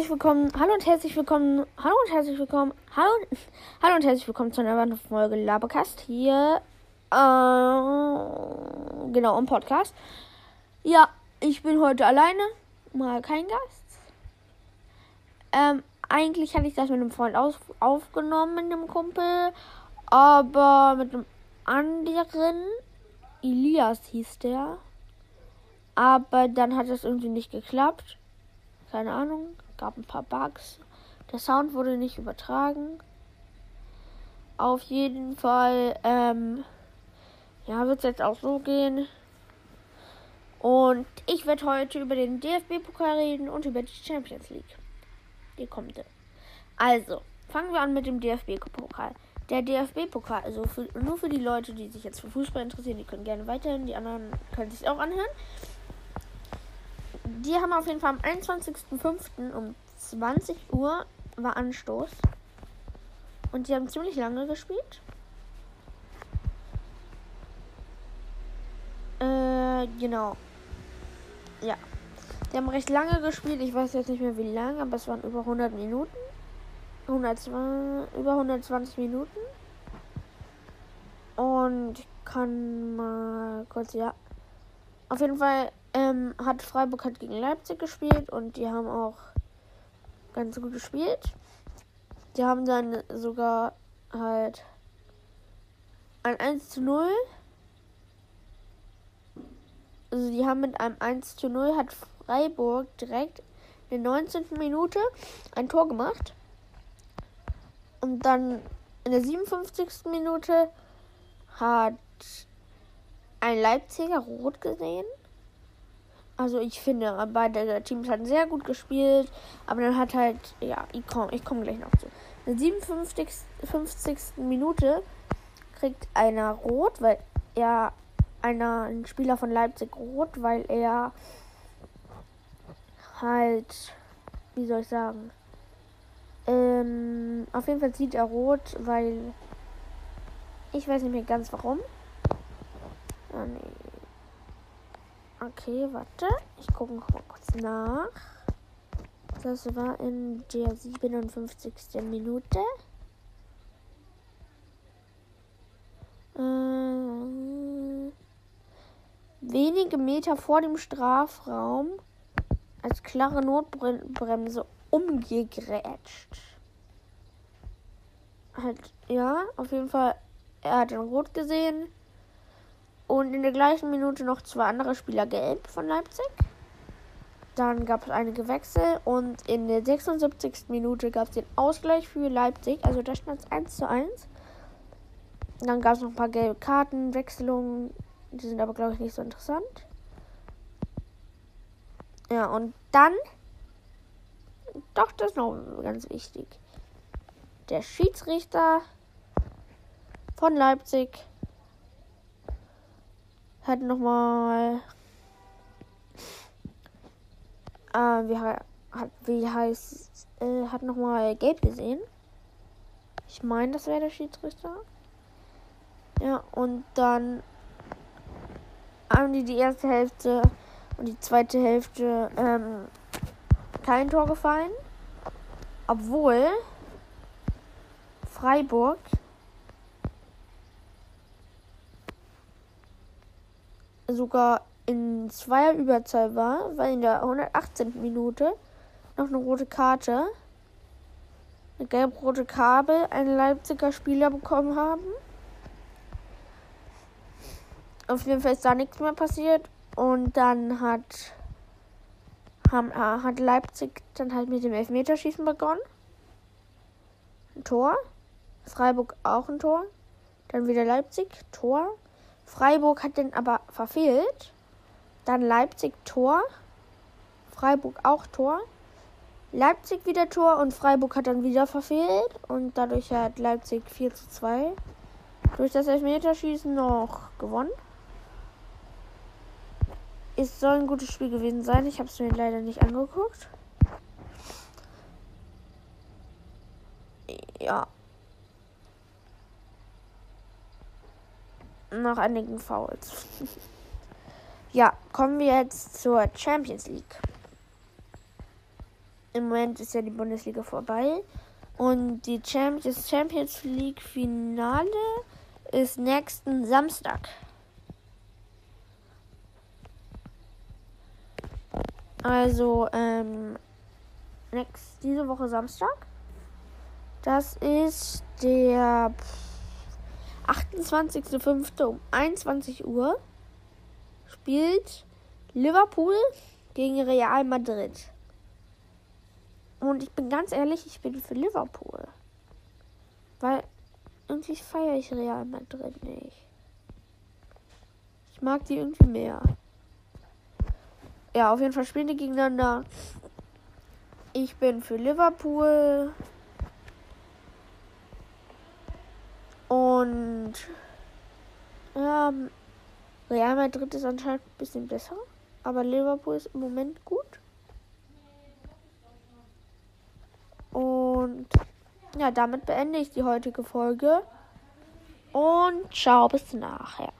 herzlich willkommen, hallo und herzlich willkommen, hallo und herzlich willkommen, hallo, hallo und herzlich willkommen zu einer weiteren Folge Labercast hier, äh, genau, im Podcast. Ja, ich bin heute alleine, mal kein Gast. Ähm, eigentlich hatte ich das mit einem Freund auf, aufgenommen, mit einem Kumpel, aber mit einem anderen, Elias hieß der, aber dann hat es irgendwie nicht geklappt. Keine Ahnung, gab ein paar Bugs. Der Sound wurde nicht übertragen. Auf jeden Fall, ähm, ja, wird es jetzt auch so gehen. Und ich werde heute über den DFB-Pokal reden und über die Champions League. Die kommende. Also, fangen wir an mit dem DFB-Pokal. Der DFB-Pokal, also für, nur für die Leute, die sich jetzt für Fußball interessieren, die können gerne weiterhin, die anderen können sich auch anhören die haben auf jeden Fall am 21.05. um 20 Uhr war Anstoß. Und die haben ziemlich lange gespielt. Äh, genau. Ja. Die haben recht lange gespielt. Ich weiß jetzt nicht mehr wie lange, aber es waren über 100 Minuten. 120, über 120 Minuten. Und ich kann mal kurz, ja. Auf jeden Fall ähm, hat Freiburg hat gegen Leipzig gespielt und die haben auch ganz gut gespielt. Die haben dann sogar halt ein 1 zu 0. Also die haben mit einem 1 zu 0 hat Freiburg direkt in der 19. Minute ein Tor gemacht. Und dann in der 57. Minute hat ein Leipziger rot gesehen. Also ich finde, beide Teams hatten sehr gut gespielt, aber dann hat halt, ja, ich komme ich komm gleich noch zu. In der 57. 50. Minute kriegt einer rot, weil er einer ein Spieler von Leipzig rot, weil er halt, wie soll ich sagen, ähm, auf jeden Fall sieht er rot, weil ich weiß nicht mehr ganz warum. Oh, nee. Okay, warte. Ich gucke noch mal kurz nach. Das war in der 57. Minute. Äh, wenige Meter vor dem Strafraum als klare Notbremse umgegrätscht. Halt, ja, auf jeden Fall. Er hat dann rot gesehen. Und in der gleichen Minute noch zwei andere Spieler gelb von Leipzig. Dann gab es einige Wechsel und in der 76. Minute gab es den Ausgleich für Leipzig. Also da stand es 1 zu 1. Dann gab es noch ein paar gelbe Karten, Wechselungen. Die sind aber, glaube ich, nicht so interessant. Ja, und dann. Doch, das ist noch ganz wichtig. Der Schiedsrichter von Leipzig hat nochmal. Äh, wie, hat, wie heißt. Äh, hat nochmal gelb gesehen. Ich meine, das wäre der Schiedsrichter. Ja, und dann haben die die erste Hälfte und die zweite Hälfte ähm, kein Tor gefallen. Obwohl Freiburg sogar in zweier Überzahl war, weil in der 118. Minute noch eine rote Karte, eine gelb-rote Kabel, ein Leipziger Spieler bekommen haben. Auf jeden Fall ist da nichts mehr passiert und dann hat, haben, äh, hat Leipzig dann halt mit dem Elfmeterschießen begonnen. Ein Tor. Freiburg auch ein Tor. Dann wieder Leipzig, Tor. Freiburg hat den aber verfehlt. Dann Leipzig Tor. Freiburg auch Tor. Leipzig wieder Tor und Freiburg hat dann wieder verfehlt. Und dadurch hat Leipzig 4 zu 2 durch das Elfmeterschießen noch gewonnen. Es soll ein gutes Spiel gewesen sein. Ich habe es mir leider nicht angeguckt. Ja, nach einigen Fouls. ja, kommen wir jetzt zur Champions League. im Moment ist ja die Bundesliga vorbei. Und die Champions, Champions League Finale ist nächsten Samstag. Also, ähm, next, diese Woche Samstag. Das ist der 28.05. um 21 Uhr. Spielt Liverpool gegen Real Madrid. Und ich bin ganz ehrlich, ich bin für Liverpool. Weil irgendwie feiere ich Real Madrid nicht. Ich mag die irgendwie mehr. Ja, auf jeden Fall spielen die gegeneinander. Ich bin für Liverpool. Und ja, Real Madrid ist anscheinend ein bisschen besser. Aber Liverpool ist im Moment gut. Und ja, damit beende ich die heutige Folge. Und ciao, bis nachher.